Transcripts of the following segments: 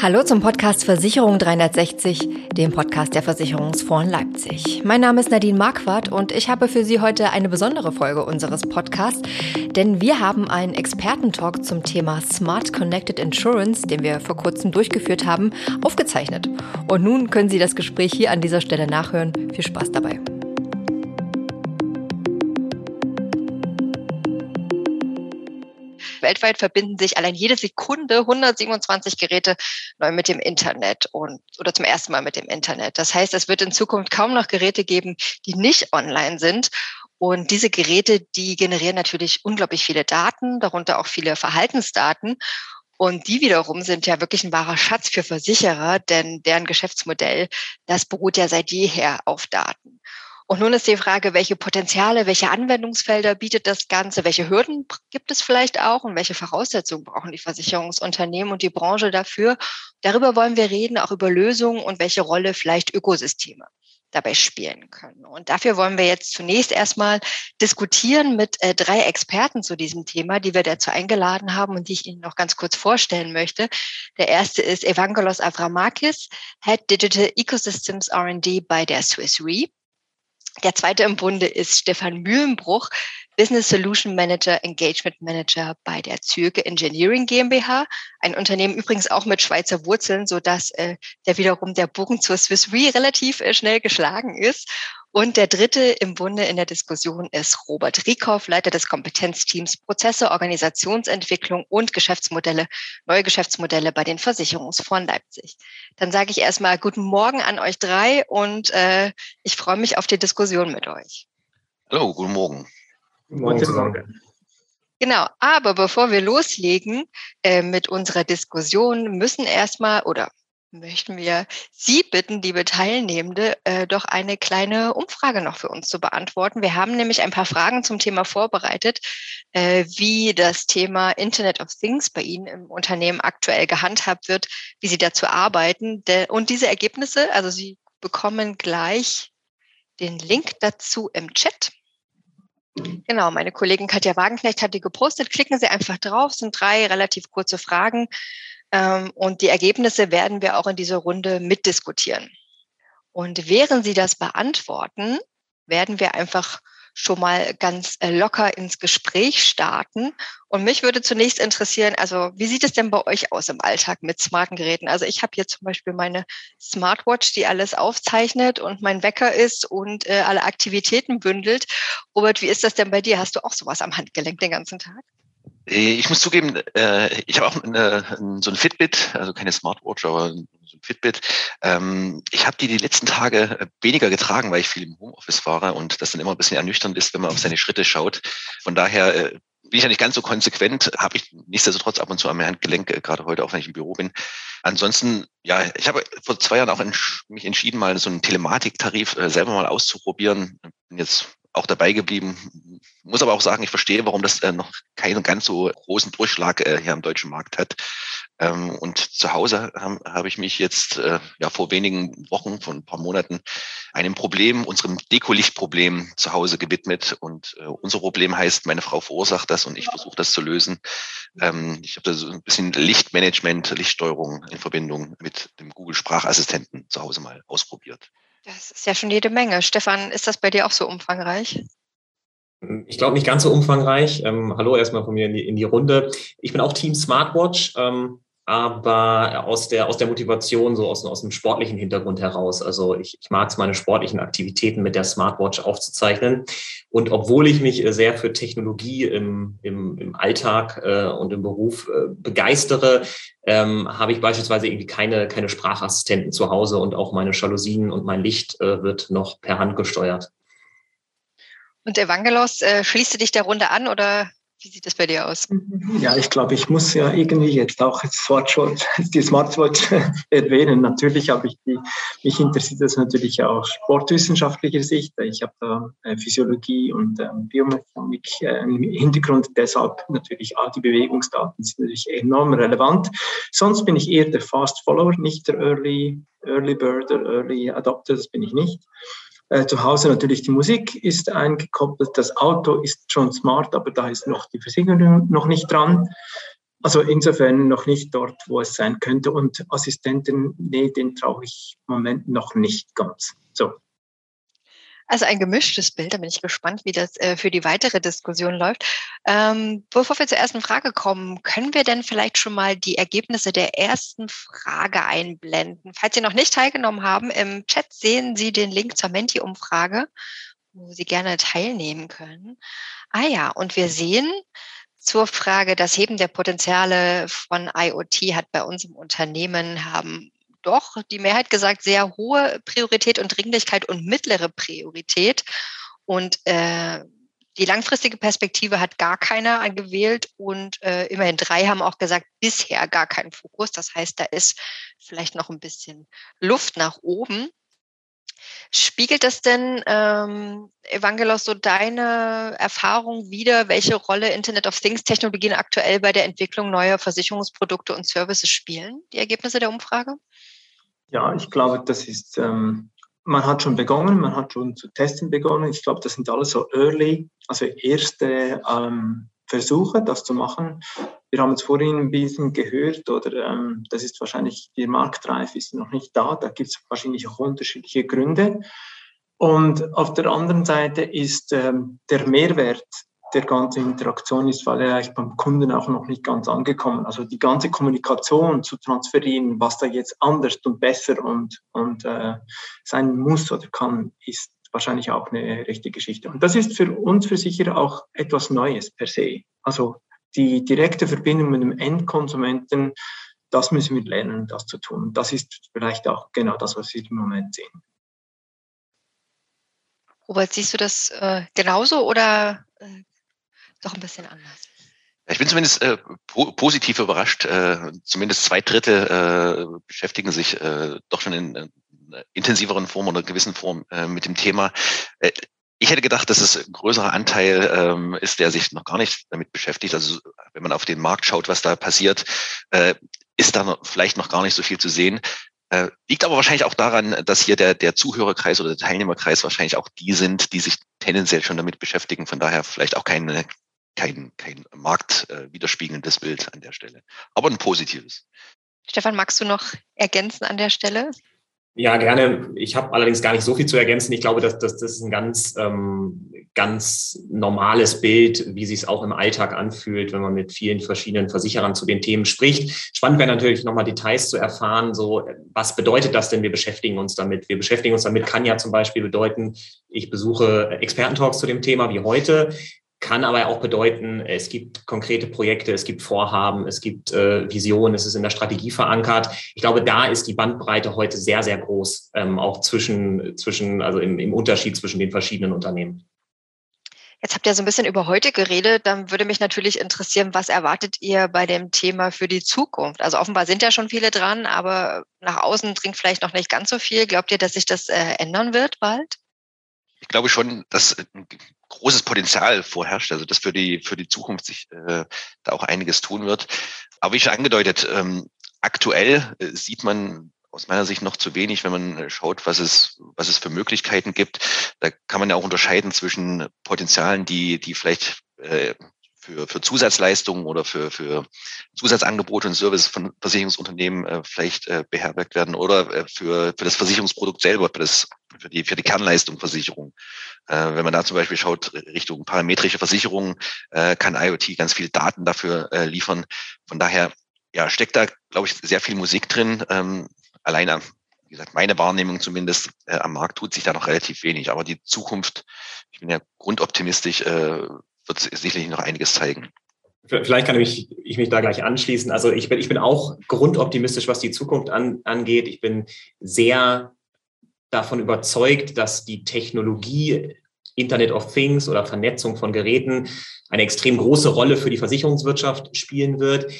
Hallo zum Podcast Versicherung 360, dem Podcast der Versicherungsfonds Leipzig. Mein Name ist Nadine Marquardt und ich habe für Sie heute eine besondere Folge unseres Podcasts, denn wir haben einen Expertentalk zum Thema Smart Connected Insurance, den wir vor kurzem durchgeführt haben, aufgezeichnet. Und nun können Sie das Gespräch hier an dieser Stelle nachhören. Viel Spaß dabei. Weltweit verbinden sich allein jede Sekunde 127 Geräte neu mit dem Internet und oder zum ersten Mal mit dem Internet. Das heißt, es wird in Zukunft kaum noch Geräte geben, die nicht online sind. Und diese Geräte, die generieren natürlich unglaublich viele Daten, darunter auch viele Verhaltensdaten. Und die wiederum sind ja wirklich ein wahrer Schatz für Versicherer, denn deren Geschäftsmodell, das beruht ja seit jeher auf Daten. Und nun ist die Frage, welche Potenziale, welche Anwendungsfelder bietet das Ganze, welche Hürden gibt es vielleicht auch und welche Voraussetzungen brauchen die Versicherungsunternehmen und die Branche dafür. Darüber wollen wir reden, auch über Lösungen und welche Rolle vielleicht Ökosysteme dabei spielen können. Und dafür wollen wir jetzt zunächst erstmal diskutieren mit äh, drei Experten zu diesem Thema, die wir dazu eingeladen haben und die ich Ihnen noch ganz kurz vorstellen möchte. Der erste ist Evangelos Avramakis, Head Digital Ecosystems R&D bei der Swiss Re. Der zweite im Bunde ist Stefan Mühlenbruch, Business Solution Manager, Engagement Manager bei der Zürge Engineering GmbH, ein Unternehmen übrigens auch mit Schweizer Wurzeln, so dass äh, der wiederum der Bogen zur Swiss Re relativ äh, schnell geschlagen ist. Und der dritte im Bunde in der Diskussion ist Robert Rieckhoff, Leiter des Kompetenzteams Prozesse, Organisationsentwicklung und Geschäftsmodelle, neue Geschäftsmodelle bei den Versicherungsfonds Leipzig. Dann sage ich erstmal guten Morgen an euch drei und äh, ich freue mich auf die Diskussion mit euch. Hallo, guten Morgen. Guten Morgen zusammen. Genau, aber bevor wir loslegen äh, mit unserer Diskussion, müssen erstmal oder möchten wir Sie bitten, liebe Teilnehmende, äh, doch eine kleine Umfrage noch für uns zu beantworten. Wir haben nämlich ein paar Fragen zum Thema vorbereitet, äh, wie das Thema Internet of Things bei Ihnen im Unternehmen aktuell gehandhabt wird, wie Sie dazu arbeiten. Und diese Ergebnisse, also Sie bekommen gleich den Link dazu im Chat. Genau, meine Kollegin Katja Wagenknecht hat die gepostet. Klicken Sie einfach drauf, es sind drei relativ kurze Fragen. Ähm, und die Ergebnisse werden wir auch in dieser Runde mitdiskutieren. Und während Sie das beantworten, werden wir einfach schon mal ganz äh, locker ins Gespräch starten. Und mich würde zunächst interessieren, also wie sieht es denn bei euch aus im Alltag mit smarten Geräten? Also ich habe hier zum Beispiel meine Smartwatch, die alles aufzeichnet und mein Wecker ist und äh, alle Aktivitäten bündelt. Robert, wie ist das denn bei dir? Hast du auch sowas am Handgelenk den ganzen Tag? Äh, ich muss zugeben, äh, ich habe auch eine, so ein Fitbit, also keine Smartwatch, aber so ein Fitbit. Ähm, ich habe die die letzten Tage weniger getragen, weil ich viel im Homeoffice fahre und das dann immer ein bisschen ernüchternd ist, wenn man auf seine Schritte schaut. Von daher äh, bin ich ja nicht ganz so konsequent, habe ich nichtsdestotrotz ab und zu am Handgelenk, gerade heute auch, wenn ich im Büro bin. Ansonsten, ja, ich habe vor zwei Jahren auch mich entschieden, mal so einen Telematiktarif selber mal auszuprobieren. Bin jetzt auch dabei geblieben. Muss aber auch sagen, ich verstehe, warum das äh, noch keinen ganz so großen Durchschlag äh, hier am deutschen Markt hat. Ähm, und zu Hause habe hab ich mich jetzt äh, ja vor wenigen Wochen, vor ein paar Monaten, einem Problem, unserem Dekolichtproblem zu Hause gewidmet. Und äh, unser Problem heißt, meine Frau verursacht das und ich versuche das zu lösen. Ähm, ich habe da so ein bisschen Lichtmanagement, Lichtsteuerung in Verbindung mit dem Google Sprachassistenten zu Hause mal ausprobiert. Das ist ja schon jede Menge. Stefan, ist das bei dir auch so umfangreich? Ich glaube nicht ganz so umfangreich. Ähm, hallo erstmal von mir in die, in die Runde. Ich bin auch Team Smartwatch. Ähm, aber aus der, aus der Motivation, so aus, aus dem sportlichen Hintergrund heraus. Also ich, ich mag es, meine sportlichen Aktivitäten mit der Smartwatch aufzuzeichnen. Und obwohl ich mich sehr für Technologie im, im, im Alltag äh, und im Beruf äh, begeistere, ähm, habe ich beispielsweise irgendwie keine, keine Sprachassistenten zu Hause und auch meine Jalousien und mein Licht äh, wird noch per Hand gesteuert. Und Evangelos, äh, schließt du dich der Runde an oder wie sieht das bei dir aus? Ja, ich glaube, ich muss ja irgendwie jetzt auch die Smartwatch erwähnen. Natürlich habe ich die, mich interessiert das natürlich aus sportwissenschaftlicher Sicht. Ich habe da äh, Physiologie und ähm, Biomechanik äh, im Hintergrund. Deshalb natürlich auch die Bewegungsdaten sind natürlich enorm relevant. Sonst bin ich eher der Fast Follower, nicht der Early, Early Bird oder Early Adopter. Das bin ich nicht. Äh, zu Hause natürlich die Musik ist eingekoppelt, das Auto ist schon smart, aber da ist noch die Versicherung noch nicht dran. also insofern noch nicht dort, wo es sein könnte. Und Assistenten, nee, den traue ich im Moment noch nicht ganz. So. Also ein gemischtes Bild, da bin ich gespannt, wie das äh, für die weitere Diskussion läuft. Ähm, bevor wir zur ersten Frage kommen, können wir denn vielleicht schon mal die Ergebnisse der ersten Frage einblenden? Falls Sie noch nicht teilgenommen haben, im Chat sehen Sie den Link zur Menti-Umfrage, wo Sie gerne teilnehmen können. Ah ja, und wir sehen, zur Frage, das Heben der Potenziale von IoT hat bei uns im Unternehmen haben doch die Mehrheit gesagt, sehr hohe Priorität und Dringlichkeit und mittlere Priorität. Und äh, die langfristige Perspektive hat gar keiner angewählt und äh, immerhin drei haben auch gesagt, bisher gar keinen Fokus. Das heißt, da ist vielleicht noch ein bisschen Luft nach oben. Spiegelt das denn, ähm, Evangelos, so deine Erfahrung wieder, welche Rolle Internet of Things Technologien aktuell bei der Entwicklung neuer Versicherungsprodukte und Services spielen, die Ergebnisse der Umfrage? Ja, ich glaube, das ist, ähm, man hat schon begonnen, man hat schon zu testen begonnen. Ich glaube, das sind alles so early, also erste ähm, Versuche, das zu machen. Wir haben es vorhin ein bisschen gehört, oder ähm, das ist wahrscheinlich, die Marktreif ist noch nicht da, da gibt es wahrscheinlich auch unterschiedliche Gründe. Und auf der anderen Seite ist ähm, der Mehrwert der ganzen Interaktion ist vielleicht beim Kunden auch noch nicht ganz angekommen. Also die ganze Kommunikation zu transferieren, was da jetzt anders und besser und, und äh, sein muss oder kann, ist wahrscheinlich auch eine rechte Geschichte. Und das ist für uns für sicher auch etwas Neues per se. Also die direkte Verbindung mit dem Endkonsumenten, das müssen wir lernen, das zu tun. Das ist vielleicht auch genau das, was wir im Moment sehen. Robert, siehst du das äh, genauso oder äh, doch ein bisschen anders. Ich bin zumindest äh, po positiv überrascht. Äh, zumindest zwei Drittel äh, beschäftigen sich äh, doch schon in, in intensiveren Form oder gewissen Form äh, mit dem Thema. Äh, ich hätte gedacht, dass es ein größerer Anteil ähm, ist, der sich noch gar nicht damit beschäftigt. Also wenn man auf den Markt schaut, was da passiert, äh, ist da noch, vielleicht noch gar nicht so viel zu sehen. Äh, liegt aber wahrscheinlich auch daran, dass hier der, der Zuhörerkreis oder der Teilnehmerkreis wahrscheinlich auch die sind, die sich tendenziell schon damit beschäftigen. Von daher vielleicht auch keine kein, kein marktwiderspiegelndes äh, Bild an der Stelle, aber ein positives. Stefan, magst du noch ergänzen an der Stelle? Ja, gerne. Ich habe allerdings gar nicht so viel zu ergänzen. Ich glaube, dass, dass das ist ein ganz, ähm, ganz normales Bild, wie sich es auch im Alltag anfühlt, wenn man mit vielen verschiedenen Versicherern zu den Themen spricht. Spannend wäre natürlich nochmal Details zu erfahren. So, was bedeutet das denn? Wir beschäftigen uns damit. Wir beschäftigen uns damit kann ja zum Beispiel bedeuten, ich besuche Expertentalks zu dem Thema wie heute kann aber auch bedeuten, es gibt konkrete Projekte, es gibt Vorhaben, es gibt äh, Visionen, es ist in der Strategie verankert. Ich glaube, da ist die Bandbreite heute sehr, sehr groß, ähm, auch zwischen, zwischen, also im, im Unterschied zwischen den verschiedenen Unternehmen. Jetzt habt ihr so ein bisschen über heute geredet. Dann würde mich natürlich interessieren, was erwartet ihr bei dem Thema für die Zukunft? Also offenbar sind ja schon viele dran, aber nach außen dringt vielleicht noch nicht ganz so viel. Glaubt ihr, dass sich das äh, ändern wird bald? Ich glaube schon, dass ein großes Potenzial vorherrscht, also dass für die, für die Zukunft sich äh, da auch einiges tun wird. Aber wie schon angedeutet, ähm, aktuell äh, sieht man aus meiner Sicht noch zu wenig, wenn man schaut, was es, was es für Möglichkeiten gibt. Da kann man ja auch unterscheiden zwischen Potenzialen, die, die vielleicht äh, für, für Zusatzleistungen oder für, für Zusatzangebote und Services von Versicherungsunternehmen äh, vielleicht äh, beherbergt werden oder äh, für, für das Versicherungsprodukt selber, für, das, für, die, für die Kernleistung Versicherung. Äh, wenn man da zum Beispiel schaut, Richtung parametrische Versicherungen, äh, kann IoT ganz viel Daten dafür äh, liefern. Von daher ja, steckt da, glaube ich, sehr viel Musik drin. Ähm, alleine, wie gesagt, meine Wahrnehmung zumindest äh, am Markt tut sich da noch relativ wenig. Aber die Zukunft, ich bin ja grundoptimistisch, äh, wird sicherlich noch einiges zeigen. Vielleicht kann ich, ich mich da gleich anschließen. Also ich bin, ich bin auch grundoptimistisch, was die Zukunft an, angeht. Ich bin sehr davon überzeugt, dass die Technologie Internet of Things oder Vernetzung von Geräten eine extrem große Rolle für die Versicherungswirtschaft spielen wird.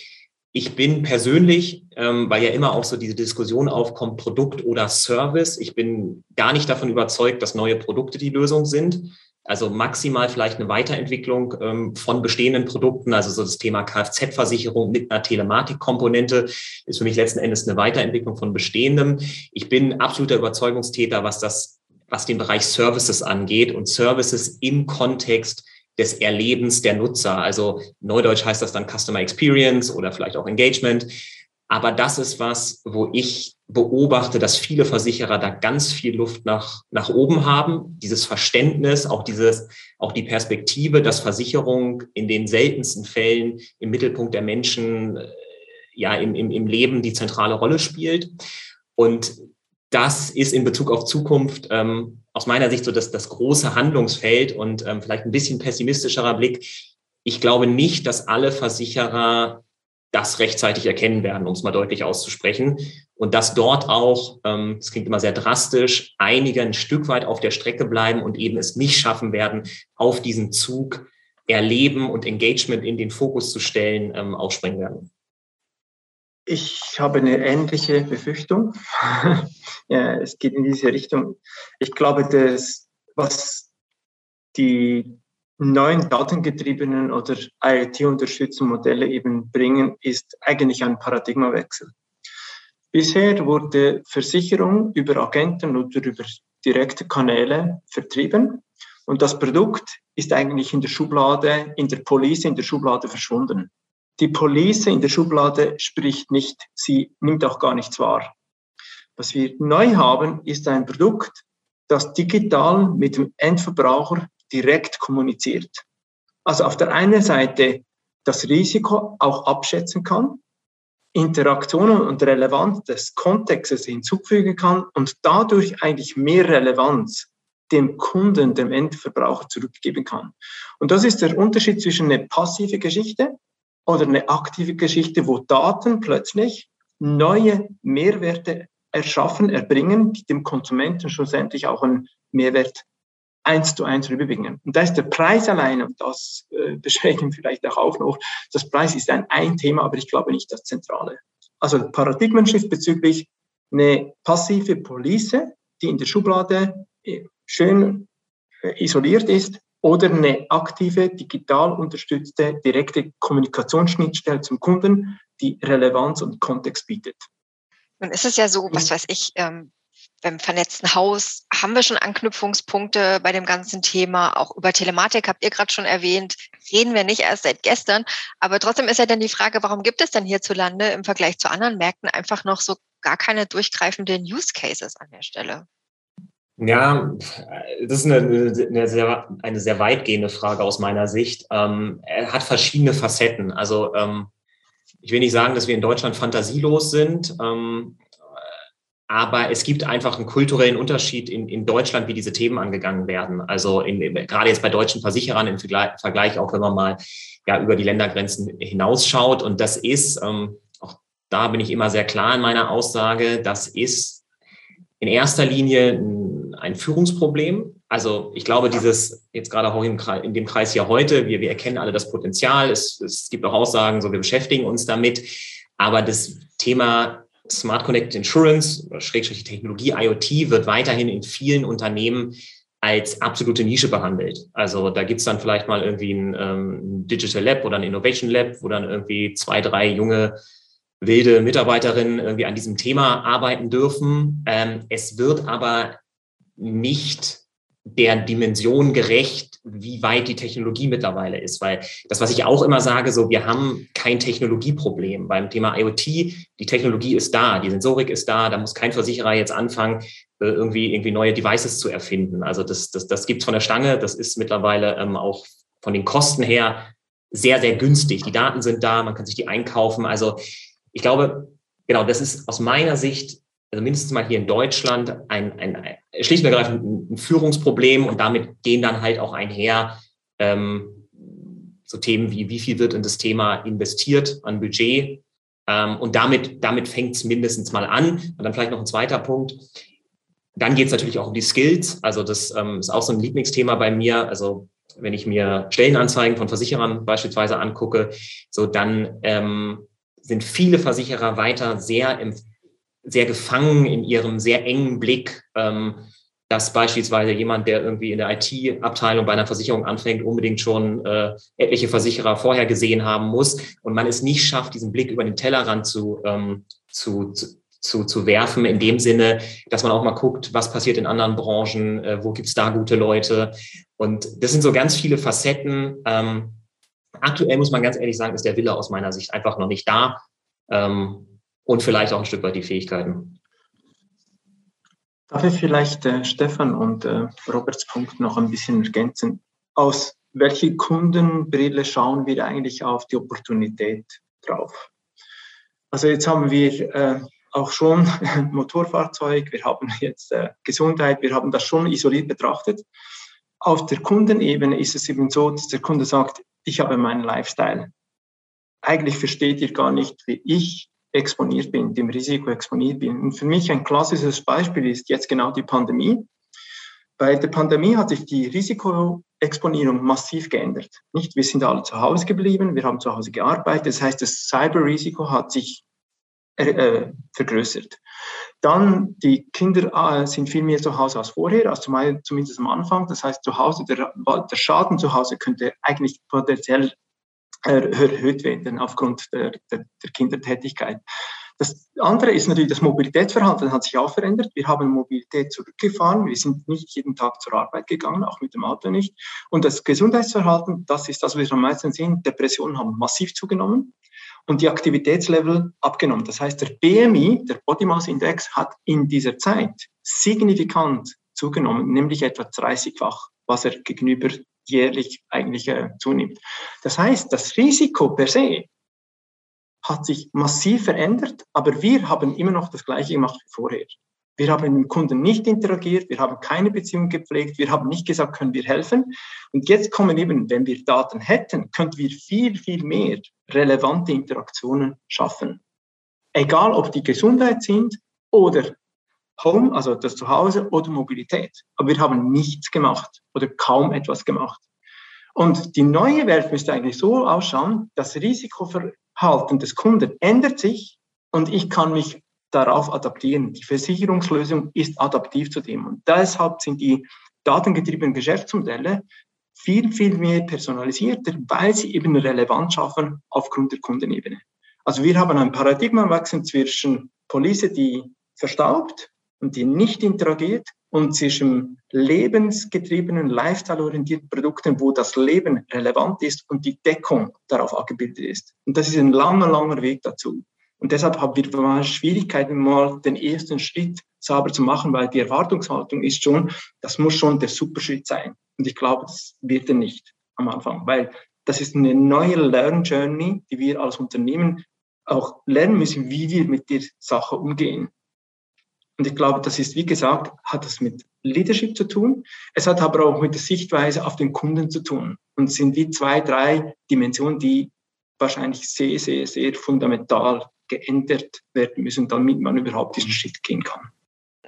Ich bin persönlich, ähm, weil ja immer auch so diese Diskussion aufkommt, Produkt oder Service, ich bin gar nicht davon überzeugt, dass neue Produkte die Lösung sind. Also maximal vielleicht eine Weiterentwicklung ähm, von bestehenden Produkten, also so das Thema Kfz-Versicherung mit einer Telematikkomponente ist für mich letzten Endes eine Weiterentwicklung von bestehendem. Ich bin absoluter Überzeugungstäter, was das, was den Bereich Services angeht und Services im Kontext des Erlebens der Nutzer. Also neudeutsch heißt das dann Customer Experience oder vielleicht auch Engagement. Aber das ist was, wo ich beobachte, dass viele Versicherer da ganz viel Luft nach, nach oben haben. Dieses Verständnis, auch dieses, auch die Perspektive, dass Versicherung in den seltensten Fällen im Mittelpunkt der Menschen, äh, ja, im, im, im Leben die zentrale Rolle spielt. Und das ist in Bezug auf Zukunft ähm, aus meiner Sicht so das, das große Handlungsfeld und ähm, vielleicht ein bisschen pessimistischerer Blick. Ich glaube nicht, dass alle Versicherer das rechtzeitig erkennen werden, um es mal deutlich auszusprechen. Und dass dort auch, ähm, das klingt immer sehr drastisch, einige ein Stück weit auf der Strecke bleiben und eben es nicht schaffen werden, auf diesen Zug Erleben und Engagement in den Fokus zu stellen, ähm, aufspringen werden. Ich habe eine ähnliche Befürchtung. ja, es geht in diese Richtung. Ich glaube, dass was die neuen datengetriebenen oder IoT-unterstützten Modelle eben bringen, ist eigentlich ein Paradigmawechsel. Bisher wurde Versicherung über Agenten oder über direkte Kanäle vertrieben und das Produkt ist eigentlich in der Schublade, in der Police, in der Schublade verschwunden. Die Police in der Schublade spricht nicht, sie nimmt auch gar nichts wahr. Was wir neu haben, ist ein Produkt, das digital mit dem Endverbraucher direkt kommuniziert. Also auf der einen Seite das Risiko auch abschätzen kann, Interaktionen und Relevanz des Kontextes hinzufügen kann und dadurch eigentlich mehr Relevanz dem Kunden, dem Endverbraucher zurückgeben kann. Und das ist der Unterschied zwischen einer passive Geschichte oder eine aktive Geschichte, wo Daten plötzlich neue Mehrwerte erschaffen, erbringen, die dem Konsumenten schlussendlich auch einen Mehrwert eins zu eins rüberbringen. Und da ist der Preis allein, und das äh, beschreiben vielleicht auch, noch, das Preis ist ein, ein Thema, aber ich glaube nicht das Zentrale. Also Paradigmenschiff bezüglich eine passive Police, die in der Schublade äh, schön äh, isoliert ist, oder eine aktive, digital unterstützte, direkte Kommunikationsschnittstelle zum Kunden, die Relevanz und Kontext bietet. Nun ist es ja so, was weiß ich, ähm, beim vernetzten Haus haben wir schon Anknüpfungspunkte bei dem ganzen Thema. Auch über Telematik habt ihr gerade schon erwähnt. Reden wir nicht erst seit gestern. Aber trotzdem ist ja dann die Frage, warum gibt es denn hierzulande im Vergleich zu anderen Märkten einfach noch so gar keine durchgreifenden Use Cases an der Stelle? Ja, das ist eine, eine, sehr, eine sehr weitgehende Frage aus meiner Sicht. Ähm, er hat verschiedene Facetten. Also ähm, ich will nicht sagen, dass wir in Deutschland fantasielos sind. Ähm, aber es gibt einfach einen kulturellen Unterschied in, in Deutschland, wie diese Themen angegangen werden. Also in, gerade jetzt bei deutschen Versicherern im Vergleich, auch wenn man mal ja, über die Ländergrenzen hinausschaut. Und das ist, ähm, auch da bin ich immer sehr klar in meiner Aussage, das ist in erster Linie ein, Führungsproblem. Also ich glaube, dieses jetzt gerade auch in dem Kreis hier heute, wir, wir erkennen alle das Potenzial. Es, es gibt auch Aussagen, so wir beschäftigen uns damit. Aber das Thema Smart Connected Insurance oder Schrägstrich Technologie IoT wird weiterhin in vielen Unternehmen als absolute Nische behandelt. Also da gibt's dann vielleicht mal irgendwie ein ähm, Digital Lab oder ein Innovation Lab, wo dann irgendwie zwei, drei junge wilde Mitarbeiterinnen irgendwie an diesem Thema arbeiten dürfen. Ähm, es wird aber nicht der Dimension gerecht, wie weit die Technologie mittlerweile ist. Weil das, was ich auch immer sage, so wir haben kein Technologieproblem. Beim Thema IoT, die Technologie ist da, die Sensorik ist da, da muss kein Versicherer jetzt anfangen, äh, irgendwie, irgendwie neue Devices zu erfinden. Also das, das, das gibt's von der Stange, das ist mittlerweile ähm, auch von den Kosten her sehr, sehr günstig. Die Daten sind da, man kann sich die einkaufen. Also ich glaube, genau, das ist aus meiner Sicht also mindestens mal hier in Deutschland, ein, ein, schlicht und ergreifend ein Führungsproblem und damit gehen dann halt auch einher ähm, so Themen wie, wie viel wird in das Thema investiert an Budget. Ähm, und damit, damit fängt es mindestens mal an. Und dann vielleicht noch ein zweiter Punkt. Dann geht es natürlich auch um die Skills. Also das ähm, ist auch so ein Lieblingsthema bei mir. Also wenn ich mir Stellenanzeigen von Versicherern beispielsweise angucke, so dann ähm, sind viele Versicherer weiter sehr im sehr gefangen in ihrem sehr engen Blick, ähm, dass beispielsweise jemand, der irgendwie in der IT-Abteilung bei einer Versicherung anfängt, unbedingt schon äh, etliche Versicherer vorher gesehen haben muss und man es nicht schafft, diesen Blick über den Tellerrand zu, ähm, zu, zu, zu werfen, in dem Sinne, dass man auch mal guckt, was passiert in anderen Branchen, äh, wo gibt's da gute Leute. Und das sind so ganz viele Facetten. Ähm, aktuell muss man ganz ehrlich sagen, ist der Wille aus meiner Sicht einfach noch nicht da. Ähm, und vielleicht auch ein Stück weit die Fähigkeiten. Darf ich vielleicht äh, Stefan und äh, Roberts Punkt noch ein bisschen ergänzen? Aus welche Kundenbrille schauen wir eigentlich auf die Opportunität drauf? Also jetzt haben wir äh, auch schon Motorfahrzeug, wir haben jetzt äh, Gesundheit, wir haben das schon isoliert betrachtet. Auf der Kundenebene ist es eben so, dass der Kunde sagt, ich habe meinen Lifestyle. Eigentlich versteht ihr gar nicht, wie ich exponiert bin, dem Risiko exponiert bin. Und für mich ein klassisches Beispiel ist jetzt genau die Pandemie. Bei der Pandemie hat sich die Risikoexponierung massiv geändert. Nicht, wir sind alle zu Hause geblieben, wir haben zu Hause gearbeitet. Das heißt, das Cyberrisiko hat sich äh, vergrößert. Dann die Kinder äh, sind viel mehr zu Hause als vorher, also zumindest am Anfang. Das heißt, zu Hause der, der Schaden zu Hause könnte eigentlich potenziell erhöht werden aufgrund der, der, der Kindertätigkeit. Das andere ist natürlich, das Mobilitätsverhalten hat sich auch verändert. Wir haben Mobilität zurückgefahren. Wir sind nicht jeden Tag zur Arbeit gegangen, auch mit dem Auto nicht. Und das Gesundheitsverhalten, das ist das, was wir am meisten sehen. Depressionen haben massiv zugenommen und die Aktivitätslevel abgenommen. Das heißt, der BMI, der Body Mass Index, hat in dieser Zeit signifikant zugenommen, nämlich etwa 30-fach, was er gegenüber jährlich eigentlich äh, zunimmt. Das heißt, das Risiko per se hat sich massiv verändert, aber wir haben immer noch das Gleiche gemacht wie vorher. Wir haben mit dem Kunden nicht interagiert, wir haben keine Beziehung gepflegt, wir haben nicht gesagt, können wir helfen. Und jetzt kommen eben, wenn wir Daten hätten, könnten wir viel, viel mehr relevante Interaktionen schaffen. Egal, ob die Gesundheit sind oder Home, also das Zuhause oder Mobilität. Aber wir haben nichts gemacht oder kaum etwas gemacht. Und die neue Welt müsste eigentlich so ausschauen, das Risikoverhalten des Kunden ändert sich und ich kann mich darauf adaptieren. Die Versicherungslösung ist adaptiv zu dem. Und deshalb sind die datengetriebenen Geschäftsmodelle viel, viel mehr personalisierter, weil sie eben Relevanz schaffen aufgrund der Kundenebene. Also wir haben ein Paradigmenwechsel zwischen Police, die verstaubt und die nicht interagiert und zwischen lebensgetriebenen, lifestyle-orientierten Produkten, wo das Leben relevant ist und die Deckung darauf abgebildet ist. Und das ist ein langer, langer Weg dazu. Und deshalb haben wir mal Schwierigkeiten, mal den ersten Schritt sauber zu machen, weil die Erwartungshaltung ist schon, das muss schon der Superschritt sein. Und ich glaube, das wird er nicht am Anfang, weil das ist eine neue Learn Journey, die wir als Unternehmen auch lernen müssen, wie wir mit der Sache umgehen. Und ich glaube, das ist, wie gesagt, hat das mit Leadership zu tun. Es hat aber auch mit der Sichtweise auf den Kunden zu tun. Und sind wie zwei, drei Dimensionen, die wahrscheinlich sehr, sehr, sehr fundamental geändert werden müssen, damit man überhaupt diesen Schritt gehen kann.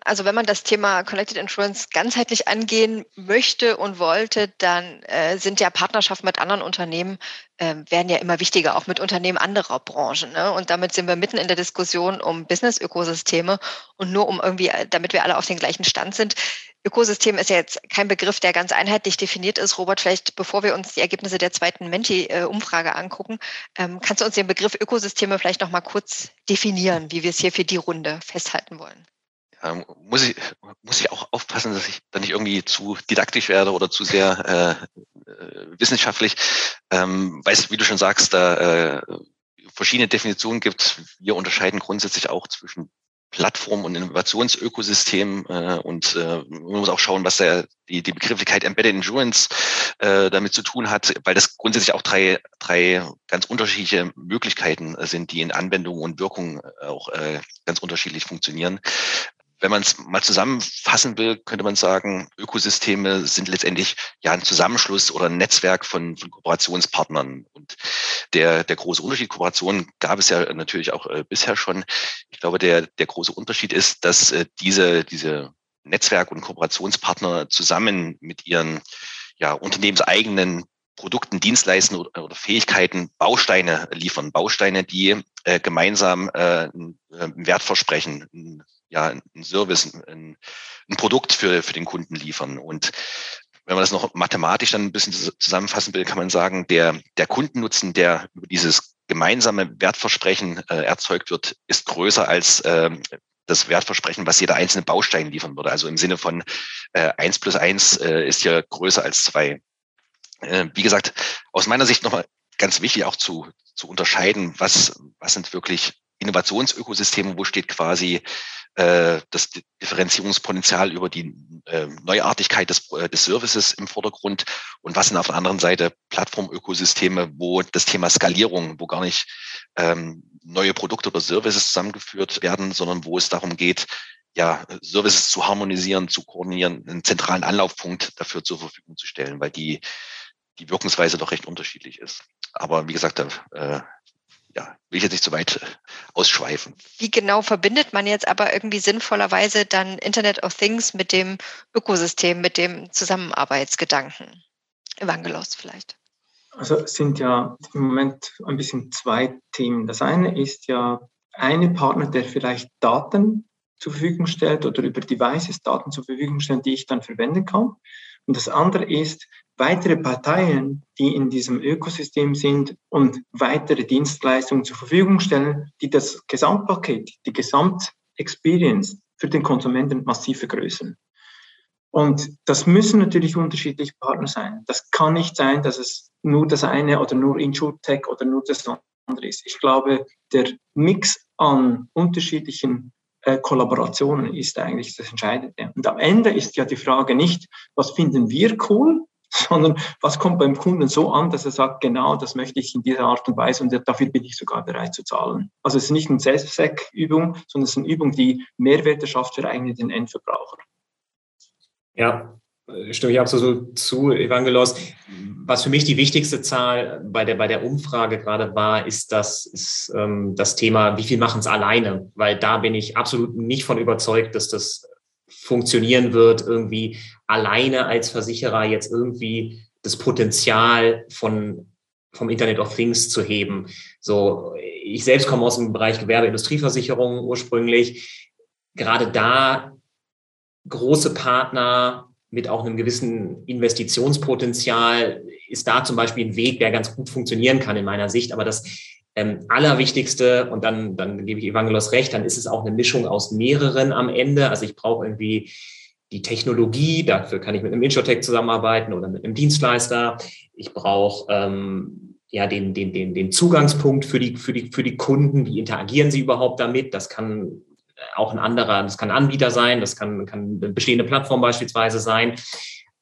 Also wenn man das Thema Connected Insurance ganzheitlich angehen möchte und wollte, dann äh, sind ja Partnerschaften mit anderen Unternehmen äh, werden ja immer wichtiger, auch mit Unternehmen anderer Branchen. Ne? Und damit sind wir mitten in der Diskussion um Business-Ökosysteme und nur um irgendwie, äh, damit wir alle auf den gleichen Stand sind. Ökosystem ist ja jetzt kein Begriff, der ganz einheitlich definiert ist. Robert, vielleicht bevor wir uns die Ergebnisse der zweiten Menti-Umfrage angucken, ähm, kannst du uns den Begriff Ökosysteme vielleicht noch mal kurz definieren, wie wir es hier für die Runde festhalten wollen? Ähm, muss ich muss ich auch aufpassen, dass ich da nicht irgendwie zu didaktisch werde oder zu sehr äh, äh, wissenschaftlich, ähm, weil wie du schon sagst, da äh, verschiedene Definitionen gibt. Wir unterscheiden grundsätzlich auch zwischen Plattform- und Innovationsökosystem äh, und äh, man muss auch schauen, was der, die, die Begrifflichkeit Embedded Insurance äh, damit zu tun hat, weil das grundsätzlich auch drei, drei ganz unterschiedliche Möglichkeiten sind, die in Anwendung und Wirkung auch äh, ganz unterschiedlich funktionieren wenn man es mal zusammenfassen will, könnte man sagen, Ökosysteme sind letztendlich ja ein Zusammenschluss oder ein Netzwerk von, von Kooperationspartnern. Und der, der große Unterschied, Kooperation gab es ja natürlich auch äh, bisher schon. Ich glaube, der, der große Unterschied ist, dass äh, diese, diese Netzwerk- und Kooperationspartner zusammen mit ihren ja, unternehmenseigenen Produkten, Dienstleisten oder, oder Fähigkeiten Bausteine liefern. Bausteine, die äh, gemeinsam äh, einen Wert versprechen, ja, ein Service, ein, ein Produkt für, für den Kunden liefern. Und wenn man das noch mathematisch dann ein bisschen zusammenfassen will, kann man sagen, der, der Kundennutzen, der über dieses gemeinsame Wertversprechen äh, erzeugt wird, ist größer als äh, das Wertversprechen, was jeder einzelne Baustein liefern würde. Also im Sinne von äh, 1 plus 1 äh, ist ja größer als 2. Äh, wie gesagt, aus meiner Sicht nochmal ganz wichtig auch zu, zu unterscheiden, was, was sind wirklich Innovationsökosysteme, wo steht quasi äh, das Differenzierungspotenzial über die äh, Neuartigkeit des, äh, des Services im Vordergrund und was sind auf der anderen Seite Plattformökosysteme, wo das Thema Skalierung, wo gar nicht ähm, neue Produkte oder Services zusammengeführt werden, sondern wo es darum geht, ja, Services zu harmonisieren, zu koordinieren, einen zentralen Anlaufpunkt dafür zur Verfügung zu stellen, weil die, die Wirkungsweise doch recht unterschiedlich ist. Aber wie gesagt, da äh, ja, will ich jetzt nicht zu weit äh, ausschweifen. Wie genau verbindet man jetzt aber irgendwie sinnvollerweise dann Internet of Things mit dem Ökosystem, mit dem Zusammenarbeitsgedanken? Evangelos vielleicht. Also es sind ja im Moment ein bisschen zwei Themen. Das eine ist ja eine Partner, der vielleicht Daten zur Verfügung stellt oder über Devices Daten zur Verfügung stellt, die ich dann verwenden kann. Und das andere ist weitere Parteien, die in diesem Ökosystem sind und weitere Dienstleistungen zur Verfügung stellen, die das Gesamtpaket, die Gesamtexperience für den Konsumenten massiv vergrößern. Und das müssen natürlich unterschiedliche Partner sein. Das kann nicht sein, dass es nur das eine oder nur InsurTech oder nur das andere ist. Ich glaube, der Mix an unterschiedlichen äh, Kollaborationen ist eigentlich das Entscheidende. Und am Ende ist ja die Frage nicht, was finden wir cool, sondern was kommt beim Kunden so an, dass er sagt, genau, das möchte ich in dieser Art und Weise und dafür bin ich sogar bereit zu zahlen. Also es ist nicht eine Selbstzweckübung, sondern es ist eine Übung, die Mehrwerte schafft für eigentlich den Endverbraucher. Ja, stimme ich absolut zu, Evangelos. Was für mich die wichtigste Zahl bei der, bei der Umfrage gerade war, ist das, ist, ähm, das Thema, wie viel machen es alleine? Weil da bin ich absolut nicht von überzeugt, dass das funktionieren wird, irgendwie alleine als Versicherer jetzt irgendwie das Potenzial von vom Internet of Things zu heben. So, ich selbst komme aus dem Bereich Gewerbe-Industrieversicherung ursprünglich. Gerade da große Partner mit auch einem gewissen Investitionspotenzial ist da zum Beispiel ein Weg, der ganz gut funktionieren kann in meiner Sicht. Aber das ähm, Allerwichtigste, und dann, dann gebe ich Evangelos recht, dann ist es auch eine Mischung aus mehreren am Ende. Also ich brauche irgendwie die Technologie, dafür kann ich mit einem Insurtech zusammenarbeiten oder mit einem Dienstleister. Ich brauche ähm, ja den, den, den, den Zugangspunkt für die, für, die, für die Kunden. Wie interagieren sie überhaupt damit? Das kann auch ein anderer, das kann Anbieter sein, das kann, kann eine bestehende Plattform beispielsweise sein.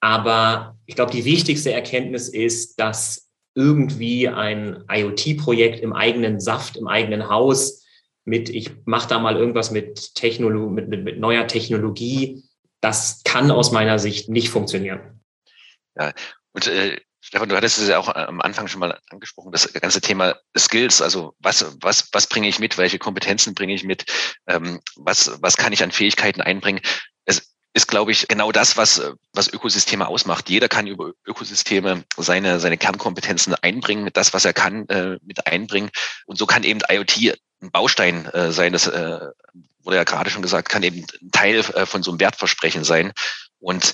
Aber ich glaube, die wichtigste Erkenntnis ist, dass irgendwie ein IoT-Projekt im eigenen Saft, im eigenen Haus mit, ich mache da mal irgendwas mit, Technologie, mit, mit, mit neuer Technologie, das kann aus meiner Sicht nicht funktionieren. Ja, und äh, Stefan, du hattest es ja auch am Anfang schon mal angesprochen, das ganze Thema Skills, also was, was, was bringe ich mit, welche Kompetenzen bringe ich mit, ähm, was, was kann ich an Fähigkeiten einbringen. Ist, glaube ich, genau das, was, was Ökosysteme ausmacht. Jeder kann über Ökosysteme seine, seine Kernkompetenzen einbringen, mit das, was er kann, äh, mit einbringen. Und so kann eben IoT ein Baustein äh, sein. Das äh, wurde ja gerade schon gesagt, kann eben ein Teil äh, von so einem Wertversprechen sein. Und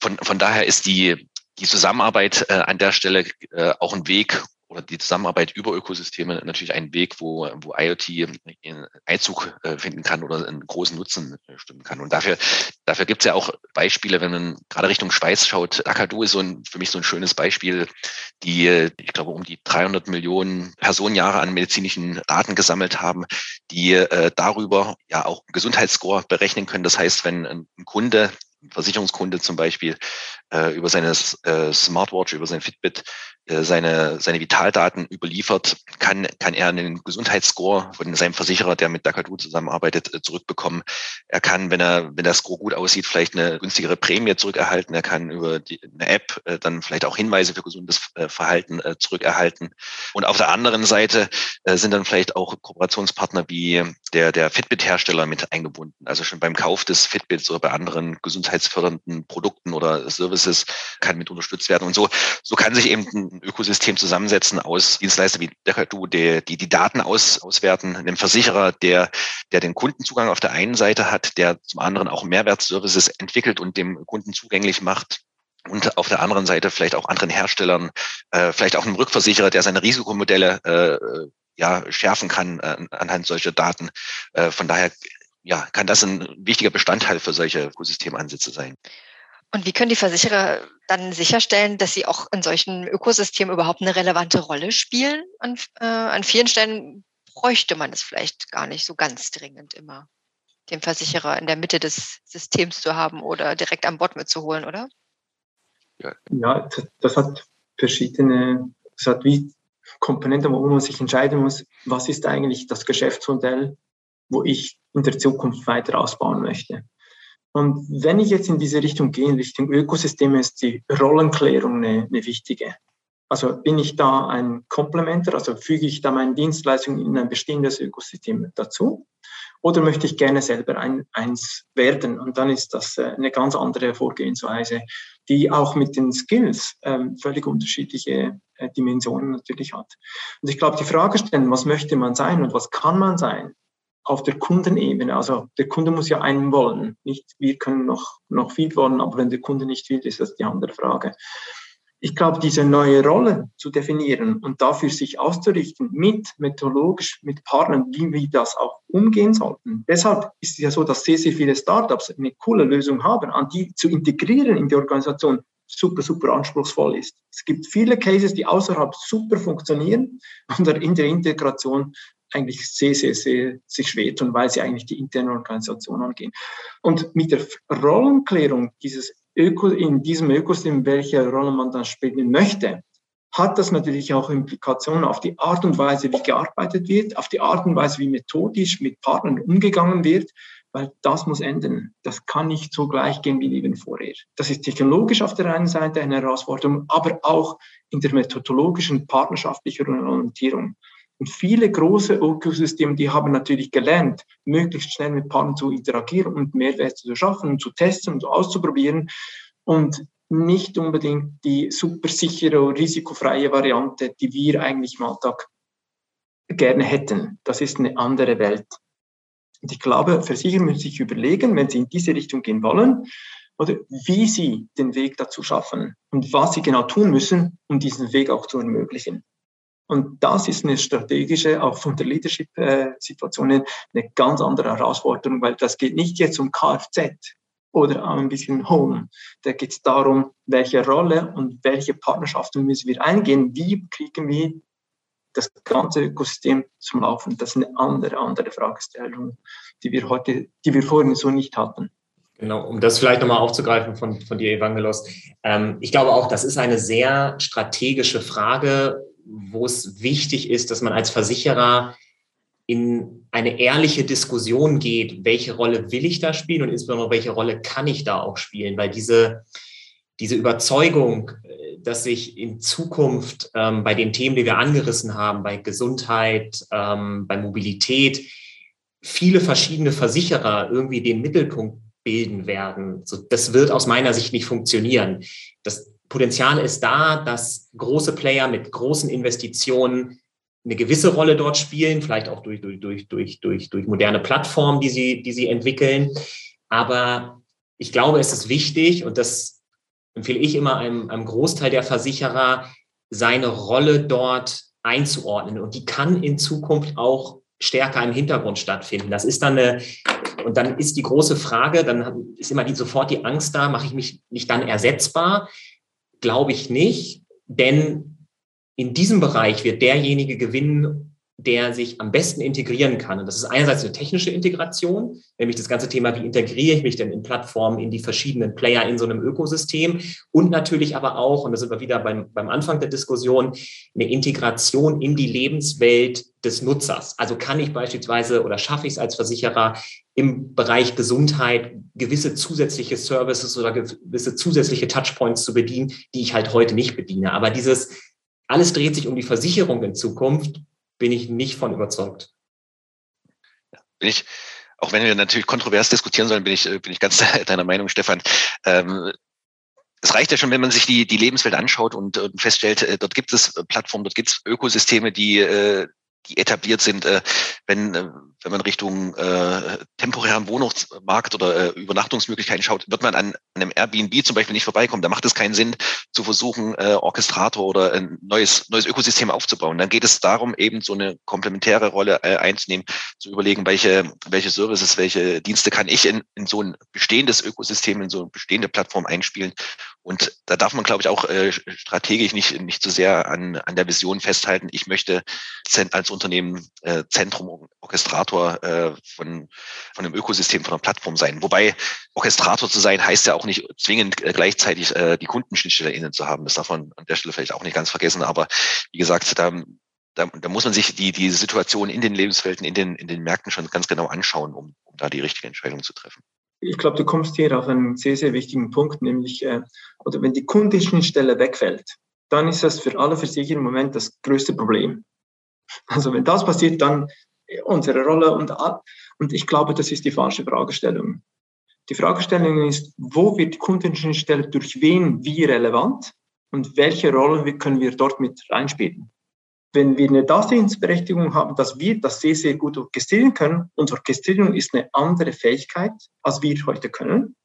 von, von daher ist die, die Zusammenarbeit äh, an der Stelle äh, auch ein Weg, oder die Zusammenarbeit über Ökosysteme natürlich ein Weg, wo, wo IoT Einzug äh, finden kann oder einen großen Nutzen äh, stimmen kann. Und dafür, dafür gibt es ja auch Beispiele, wenn man gerade Richtung Schweiz schaut. Akadu ist so ein, für mich so ein schönes Beispiel, die, ich glaube, um die 300 Millionen Personenjahre an medizinischen Daten gesammelt haben, die äh, darüber ja auch Gesundheitsscore berechnen können. Das heißt, wenn ein Kunde Versicherungskunde zum Beispiel äh, über seine äh, Smartwatch, über sein Fitbit äh, seine, seine Vitaldaten überliefert, kann, kann er einen Gesundheitsscore von seinem Versicherer, der mit Dakadu zusammenarbeitet, äh, zurückbekommen. Er kann, wenn er, wenn der Score gut aussieht, vielleicht eine günstigere Prämie zurückerhalten. Er kann über die, eine App äh, dann vielleicht auch Hinweise für gesundes äh, Verhalten äh, zurückerhalten. Und auf der anderen Seite äh, sind dann vielleicht auch Kooperationspartner wie der, der Fitbit-Hersteller mit eingebunden. Also schon beim Kauf des Fitbits oder bei anderen gesundheitsfördernden Produkten oder Services kann mit unterstützt werden. Und so, so kann sich eben ein Ökosystem zusammensetzen aus Dienstleister wie Decadu, die, die die Daten aus, auswerten, einem Versicherer, der, der den Kundenzugang auf der einen Seite hat, der zum anderen auch Mehrwertservices entwickelt und dem Kunden zugänglich macht und auf der anderen Seite vielleicht auch anderen Herstellern, äh, vielleicht auch einem Rückversicherer, der seine Risikomodelle äh, ja, schärfen kann äh, anhand solcher Daten. Äh, von daher ja, kann das ein wichtiger Bestandteil für solche Ökosystemansätze sein. Und wie können die Versicherer dann sicherstellen, dass sie auch in solchen Ökosystemen überhaupt eine relevante Rolle spielen? An, äh, an vielen Stellen bräuchte man es vielleicht gar nicht so ganz dringend immer, den Versicherer in der Mitte des Systems zu haben oder direkt an Bord mitzuholen, oder? Ja, ja das hat verschiedene, das hat wie Komponenten, wo man sich entscheiden muss, was ist eigentlich das Geschäftsmodell, wo ich in der Zukunft weiter ausbauen möchte. Und wenn ich jetzt in diese Richtung gehe, in Richtung Ökosysteme, ist die Rollenklärung eine, eine wichtige. Also bin ich da ein Komplementer, also füge ich da meine Dienstleistung in ein bestehendes Ökosystem dazu? Oder möchte ich gerne selber ein, eins werden? Und dann ist das äh, eine ganz andere Vorgehensweise, die auch mit den Skills ähm, völlig unterschiedliche äh, Dimensionen natürlich hat. Und ich glaube, die Frage stellen, was möchte man sein und was kann man sein, auf der Kundenebene. Also der Kunde muss ja einen wollen. Nicht wir können noch, noch viel wollen, aber wenn der Kunde nicht will, ist das die andere Frage. Ich glaube, diese neue Rolle zu definieren und dafür sich auszurichten mit methodologisch, mit Partnern, wie wir das auch umgehen sollten. Deshalb ist es ja so, dass sehr, sehr viele Startups eine coole Lösung haben, an die zu integrieren in die Organisation super, super anspruchsvoll ist. Es gibt viele Cases, die außerhalb super funktionieren und in der Integration eigentlich sehr, sehr, sehr sich schwer tun, weil sie eigentlich die interne Organisation angehen. Und mit der Rollenklärung dieses Öko, in diesem Ökosystem, welche Rolle man dann spielen möchte, hat das natürlich auch Implikationen auf die Art und Weise, wie gearbeitet wird, auf die Art und Weise, wie methodisch mit Partnern umgegangen wird, weil das muss enden. Das kann nicht so gleich gehen wie eben vorher. Das ist technologisch auf der einen Seite eine Herausforderung, aber auch in der methodologischen, partnerschaftlichen Orientierung. Und viele große Ökosysteme, die haben natürlich gelernt, möglichst schnell mit Partnern zu interagieren und Mehrwerte zu schaffen und zu testen und auszuprobieren und nicht unbedingt die super sichere, risikofreie Variante, die wir eigentlich im Alltag gerne hätten. Das ist eine andere Welt. Und ich glaube, Versicherer müssen sich überlegen, wenn sie in diese Richtung gehen wollen, oder wie sie den Weg dazu schaffen und was sie genau tun müssen, um diesen Weg auch zu ermöglichen. Und das ist eine strategische, auch von der Leadership-Situation eine ganz andere Herausforderung, weil das geht nicht jetzt um Kfz oder ein bisschen Home. Da geht es darum, welche Rolle und welche Partnerschaften müssen wir eingehen, wie kriegen wir das ganze Ökosystem zum Laufen. Das ist eine andere, andere Fragestellung, die wir heute, die wir vorhin so nicht hatten. Genau, um das vielleicht nochmal aufzugreifen von, von dir, Evangelos. Ähm, ich glaube auch, das ist eine sehr strategische Frage, wo es wichtig ist, dass man als Versicherer in eine ehrliche Diskussion geht, welche Rolle will ich da spielen und insbesondere welche Rolle kann ich da auch spielen, weil diese, diese Überzeugung, dass sich in Zukunft ähm, bei den Themen, die wir angerissen haben, bei Gesundheit, ähm, bei Mobilität, viele verschiedene Versicherer irgendwie den Mittelpunkt bilden werden. So, das wird aus meiner Sicht nicht funktionieren. Das Potenzial ist da, dass große Player mit großen Investitionen eine gewisse Rolle dort spielen, vielleicht auch durch, durch, durch, durch, durch, durch moderne Plattformen, die sie, die sie entwickeln. Aber ich glaube, es ist wichtig, und das empfehle ich immer einem, einem Großteil der Versicherer, seine Rolle dort einzuordnen. Und die kann in Zukunft auch stärker im Hintergrund stattfinden. Das ist dann eine, und dann ist die große Frage, dann ist immer die, sofort die Angst da, mache ich mich nicht dann ersetzbar? Glaube ich nicht, denn in diesem Bereich wird derjenige gewinnen, der sich am besten integrieren kann. Und das ist einerseits eine technische Integration, nämlich das ganze Thema, wie integriere ich mich denn in Plattformen, in die verschiedenen Player in so einem Ökosystem und natürlich aber auch, und da sind wir wieder beim, beim Anfang der Diskussion, eine Integration in die Lebenswelt des Nutzers. Also kann ich beispielsweise oder schaffe ich es als Versicherer im Bereich Gesundheit gewisse zusätzliche Services oder gewisse zusätzliche Touchpoints zu bedienen, die ich halt heute nicht bediene. Aber dieses alles dreht sich um die Versicherung in Zukunft bin ich nicht von überzeugt. Bin ich, auch wenn wir natürlich kontrovers diskutieren sollen, bin ich, bin ich ganz deiner Meinung, Stefan. Ähm, es reicht ja schon, wenn man sich die, die Lebenswelt anschaut und, und feststellt, äh, dort gibt es Plattformen, dort gibt es Ökosysteme, die, äh, die etabliert sind. Äh, wenn, wenn man Richtung äh, temporären Wohnungsmarkt oder äh, Übernachtungsmöglichkeiten schaut, wird man an einem Airbnb zum Beispiel nicht vorbeikommen. Da macht es keinen Sinn, zu versuchen, äh, Orchestrator oder ein neues, neues Ökosystem aufzubauen. Dann geht es darum, eben so eine komplementäre Rolle äh, einzunehmen, zu überlegen, welche, welche Services, welche Dienste kann ich in, in so ein bestehendes Ökosystem, in so eine bestehende Plattform einspielen. Und da darf man, glaube ich, auch äh, strategisch nicht, nicht zu sehr an, an der Vision festhalten. Ich möchte als Unternehmen äh, Zentrum Orchestrator äh, von, von einem Ökosystem, von einer Plattform sein. Wobei Orchestrator zu sein, heißt ja auch nicht zwingend äh, gleichzeitig äh, die Kundenschnittstelle innen zu haben. Das darf man an der Stelle vielleicht auch nicht ganz vergessen. Aber wie gesagt, da, da, da muss man sich die, die Situation in den Lebenswelten, in den, in den Märkten schon ganz genau anschauen, um, um da die richtige Entscheidung zu treffen. Ich glaube, du kommst hier auf einen sehr, sehr wichtigen Punkt, nämlich, äh, oder wenn die Kundenschnittstelle wegfällt, dann ist das für alle Versicherer im Moment das größte Problem. Also wenn das passiert, dann unsere Rolle und, und ich glaube, das ist die falsche Fragestellung. Die Fragestellung ist, wo wird die Kundenschnittstelle durch wen wie relevant und welche Rolle können wir dort mit reinspielen. Wenn wir eine Daseinsberechtigung haben, dass wir das sehr, sehr gut orchestrieren können, und Orchestrierung ist eine andere Fähigkeit, als wir heute können,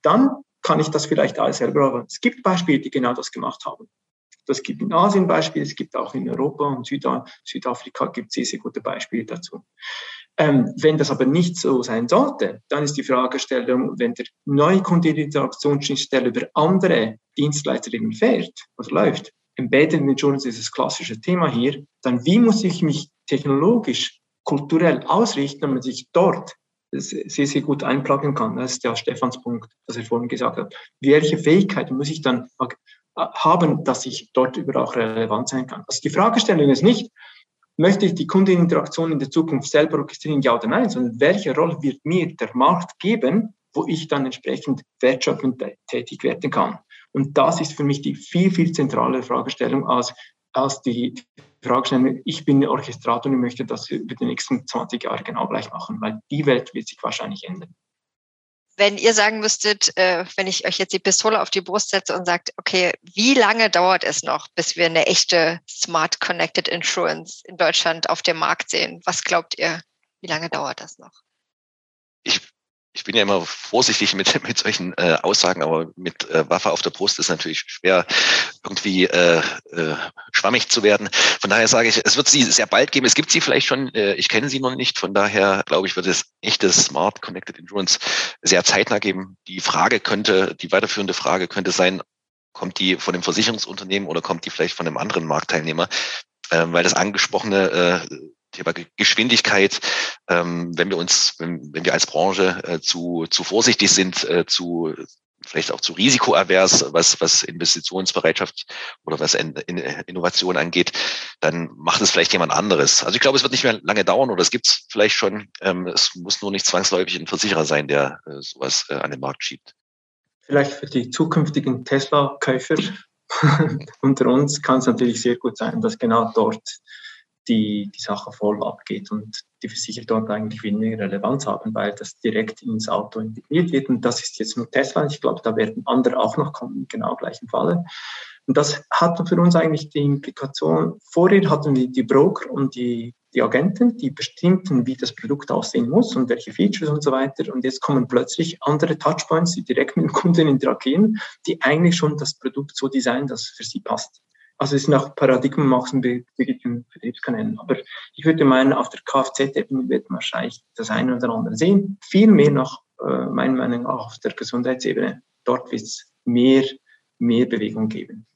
dann kann ich das vielleicht alles selber. Aber es gibt Beispiele, die genau das gemacht haben. Das gibt in Asien Beispiele, es gibt auch in Europa und Süda Südafrika gibt es sehr, sehr gute Beispiele dazu. Ähm, wenn das aber nicht so sein sollte, dann ist die Fragestellung, wenn der neue Kundeninteraktionsschnittstelle über andere Dienstleister eben fährt oder läuft, Embedded Insurance ist das klassische Thema hier, dann wie muss ich mich technologisch, kulturell ausrichten, damit ich dort sehr, sehr gut einplagen kann. Das ist ja Stefans Punkt, was er vorhin gesagt hat. Welche Fähigkeiten muss ich dann haben, dass ich dort überall auch relevant sein kann. Also die Fragestellung ist nicht, möchte ich die Kundeninteraktion in der Zukunft selber orchestrieren, ja oder nein, sondern welche Rolle wird mir der Markt geben, wo ich dann entsprechend wertschöpfend tätig werden kann. Und das ist für mich die viel, viel zentrale Fragestellung als, als die Fragestellung, ich bin Orchestrator und ich möchte das über die nächsten 20 Jahre genau gleich machen, weil die Welt wird sich wahrscheinlich ändern wenn ihr sagen müsstet, äh, wenn ich euch jetzt die Pistole auf die Brust setze und sagt, okay, wie lange dauert es noch, bis wir eine echte Smart Connected Insurance in Deutschland auf dem Markt sehen? Was glaubt ihr? Wie lange dauert das noch? Ich ich bin ja immer vorsichtig mit, mit solchen äh, Aussagen, aber mit äh, Waffe auf der Brust ist natürlich schwer, irgendwie äh, äh, schwammig zu werden. Von daher sage ich, es wird sie sehr bald geben. Es gibt sie vielleicht schon, äh, ich kenne sie noch nicht. Von daher glaube ich, wird es echte Smart Connected Insurance sehr zeitnah geben. Die Frage könnte, die weiterführende Frage könnte sein, kommt die von dem Versicherungsunternehmen oder kommt die vielleicht von einem anderen Marktteilnehmer? Ähm, weil das angesprochene äh, Thema Geschwindigkeit, ähm, wenn wir uns, wenn, wenn wir als Branche äh, zu, zu vorsichtig sind, äh, zu vielleicht auch zu risikoavers, was, was Investitionsbereitschaft oder was in, in Innovation angeht, dann macht es vielleicht jemand anderes. Also ich glaube, es wird nicht mehr lange dauern oder es gibt es vielleicht schon. Ähm, es muss nur nicht zwangsläufig ein Versicherer sein, der äh, sowas äh, an den Markt schiebt. Vielleicht für die zukünftigen Tesla-Käufer unter uns kann es natürlich sehr gut sein, dass genau dort die, die Sache voll abgeht und die Versicherer dort eigentlich weniger Relevanz haben, weil das direkt ins Auto integriert wird. Und das ist jetzt nur Tesla. Ich glaube, da werden andere auch noch kommen, genau gleichen Falle. Und das hat für uns eigentlich die Implikation, vorher hatten wir die Broker und die, die Agenten, die bestimmten, wie das Produkt aussehen muss und welche Features und so weiter. Und jetzt kommen plötzlich andere Touchpoints, die direkt mit dem Kunden interagieren, die eigentlich schon das Produkt so designen, dass es für sie passt. Also es sind auch Paradigmenwachsen begriffen Vertriebskanälen. Aber ich würde meinen, auf der Kfz-Ebene wird man wahrscheinlich das eine oder andere sehen. Viel mehr noch, äh, meiner Meinung nach, auf der Gesundheitsebene. Dort wird es mehr, mehr Bewegung geben.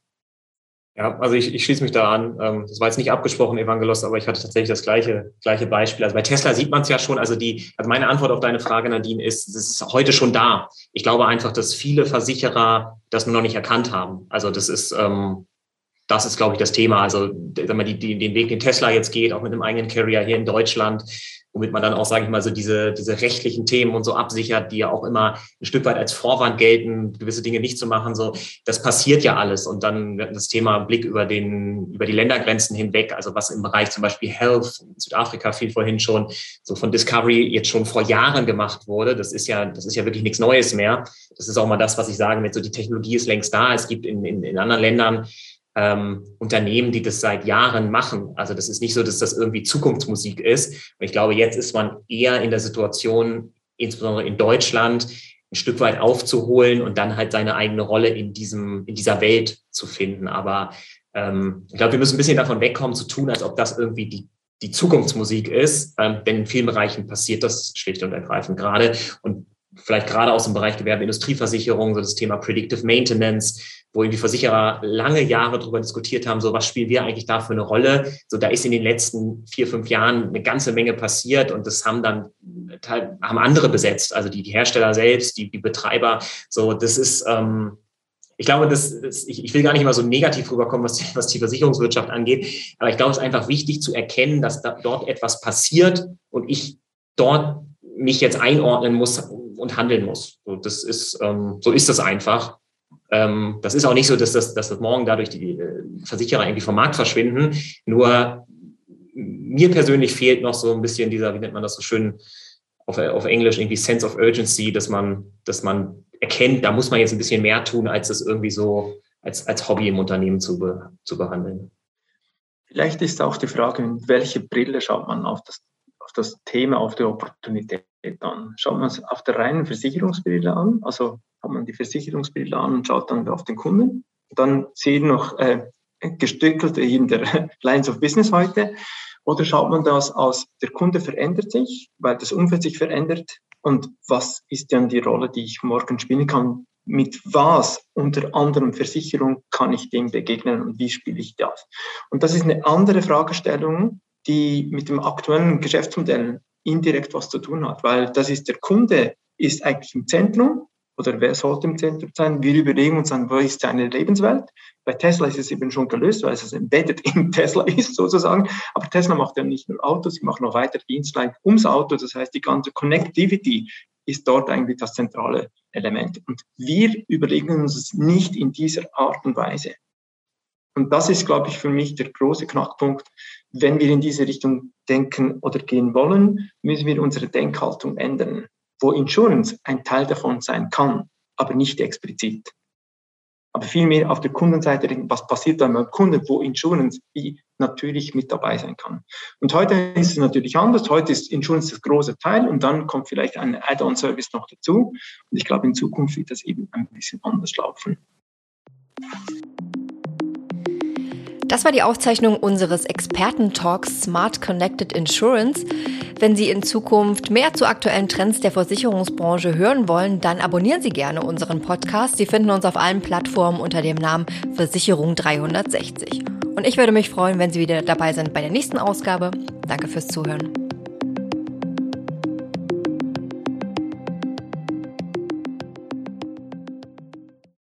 Ja, also ich, ich schließe mich da an. Ähm, das war jetzt nicht abgesprochen, Evangelos, aber ich hatte tatsächlich das gleiche, gleiche Beispiel. Also bei Tesla sieht man es ja schon. Also die, also meine Antwort auf deine Frage, Nadine, ist, es ist heute schon da. Ich glaube einfach, dass viele Versicherer das nur noch nicht erkannt haben. Also das ist, ähm, das ist, glaube ich, das Thema. Also, wenn man die, die, den Weg, den Tesla jetzt geht, auch mit einem eigenen Carrier hier in Deutschland, womit man dann auch, sage ich mal, so diese, diese rechtlichen Themen und so absichert, die ja auch immer ein Stück weit als Vorwand gelten, gewisse Dinge nicht zu machen. So, das passiert ja alles. Und dann das Thema Blick über den, über die Ländergrenzen hinweg, also was im Bereich zum Beispiel Health, in Südafrika fiel vorhin schon, so von Discovery jetzt schon vor Jahren gemacht wurde. Das ist ja, das ist ja wirklich nichts Neues mehr. Das ist auch mal das, was ich sage mit so, die Technologie ist längst da. Es gibt in, in, in anderen Ländern ähm, Unternehmen, die das seit Jahren machen. Also das ist nicht so, dass das irgendwie Zukunftsmusik ist. Und ich glaube, jetzt ist man eher in der Situation, insbesondere in Deutschland, ein Stück weit aufzuholen und dann halt seine eigene Rolle in diesem, in dieser Welt zu finden. Aber ähm, ich glaube, wir müssen ein bisschen davon wegkommen, zu tun, als ob das irgendwie die, die Zukunftsmusik ist. Ähm, denn in vielen Bereichen passiert das schlicht und ergreifend gerade. Und vielleicht gerade aus dem Bereich Gewerbe, Industrieversicherung, so das Thema Predictive Maintenance, wo die Versicherer lange Jahre darüber diskutiert haben, so was spielen wir eigentlich da für eine Rolle. So da ist in den letzten vier, fünf Jahren eine ganze Menge passiert und das haben dann haben andere besetzt, also die, die Hersteller selbst, die, die Betreiber. So, das ist, ähm, ich glaube, das, das ich, ich will gar nicht immer so negativ rüberkommen, was die, was die Versicherungswirtschaft angeht, aber ich glaube, es ist einfach wichtig zu erkennen, dass da, dort etwas passiert und ich dort mich jetzt einordnen muss und handeln muss. So, das ist, ähm, so ist das einfach. Ähm, das ist auch nicht so, dass das, dass das morgen dadurch die äh, Versicherer irgendwie vom Markt verschwinden. Nur mir persönlich fehlt noch so ein bisschen dieser, wie nennt man das so schön auf, auf Englisch, irgendwie Sense of Urgency, dass man, dass man erkennt, da muss man jetzt ein bisschen mehr tun, als das irgendwie so als, als Hobby im Unternehmen zu, be, zu behandeln. Vielleicht ist auch die Frage, mit welche Brille schaut man auf das, das Thema, auf die Opportunität an? Schaut man es auf der reinen Versicherungsbrille an, also hat man die Versicherungsbrille an und schaut dann auf den Kunden. Dann sehen noch äh, gestückelt in der Lines of Business heute. Oder schaut man das aus, der Kunde verändert sich, weil das Umfeld sich verändert. Und was ist dann die Rolle, die ich morgen spielen kann? Mit was unter anderem Versicherung kann ich dem begegnen und wie spiele ich das? Und das ist eine andere Fragestellung, die mit dem aktuellen Geschäftsmodell indirekt was zu tun hat, weil das ist der Kunde ist eigentlich im Zentrum oder wer sollte im Zentrum sein? Wir überlegen uns dann, wo ist seine Lebenswelt? Bei Tesla ist es eben schon gelöst, weil es embedded in Tesla ist sozusagen. Aber Tesla macht ja nicht nur Autos, sie machen noch weiter Dienstleistungen ums Auto. Das heißt, die ganze Connectivity ist dort eigentlich das zentrale Element. Und wir überlegen uns es nicht in dieser Art und Weise. Und das ist, glaube ich, für mich der große Knackpunkt. Wenn wir in diese Richtung denken oder gehen wollen, müssen wir unsere Denkhaltung ändern wo Insurance ein Teil davon sein kann, aber nicht explizit. Aber vielmehr auf der Kundenseite, was passiert dann beim Kunden, wo Insurance wie natürlich mit dabei sein kann. Und heute ist es natürlich anders. Heute ist Insurance das große Teil und dann kommt vielleicht ein Add-on-Service noch dazu. Und ich glaube, in Zukunft wird das eben ein bisschen anders laufen. Das war die Aufzeichnung unseres Experten-Talks Smart Connected Insurance. Wenn Sie in Zukunft mehr zu aktuellen Trends der Versicherungsbranche hören wollen, dann abonnieren Sie gerne unseren Podcast. Sie finden uns auf allen Plattformen unter dem Namen Versicherung 360. Und ich würde mich freuen, wenn Sie wieder dabei sind bei der nächsten Ausgabe. Danke fürs Zuhören.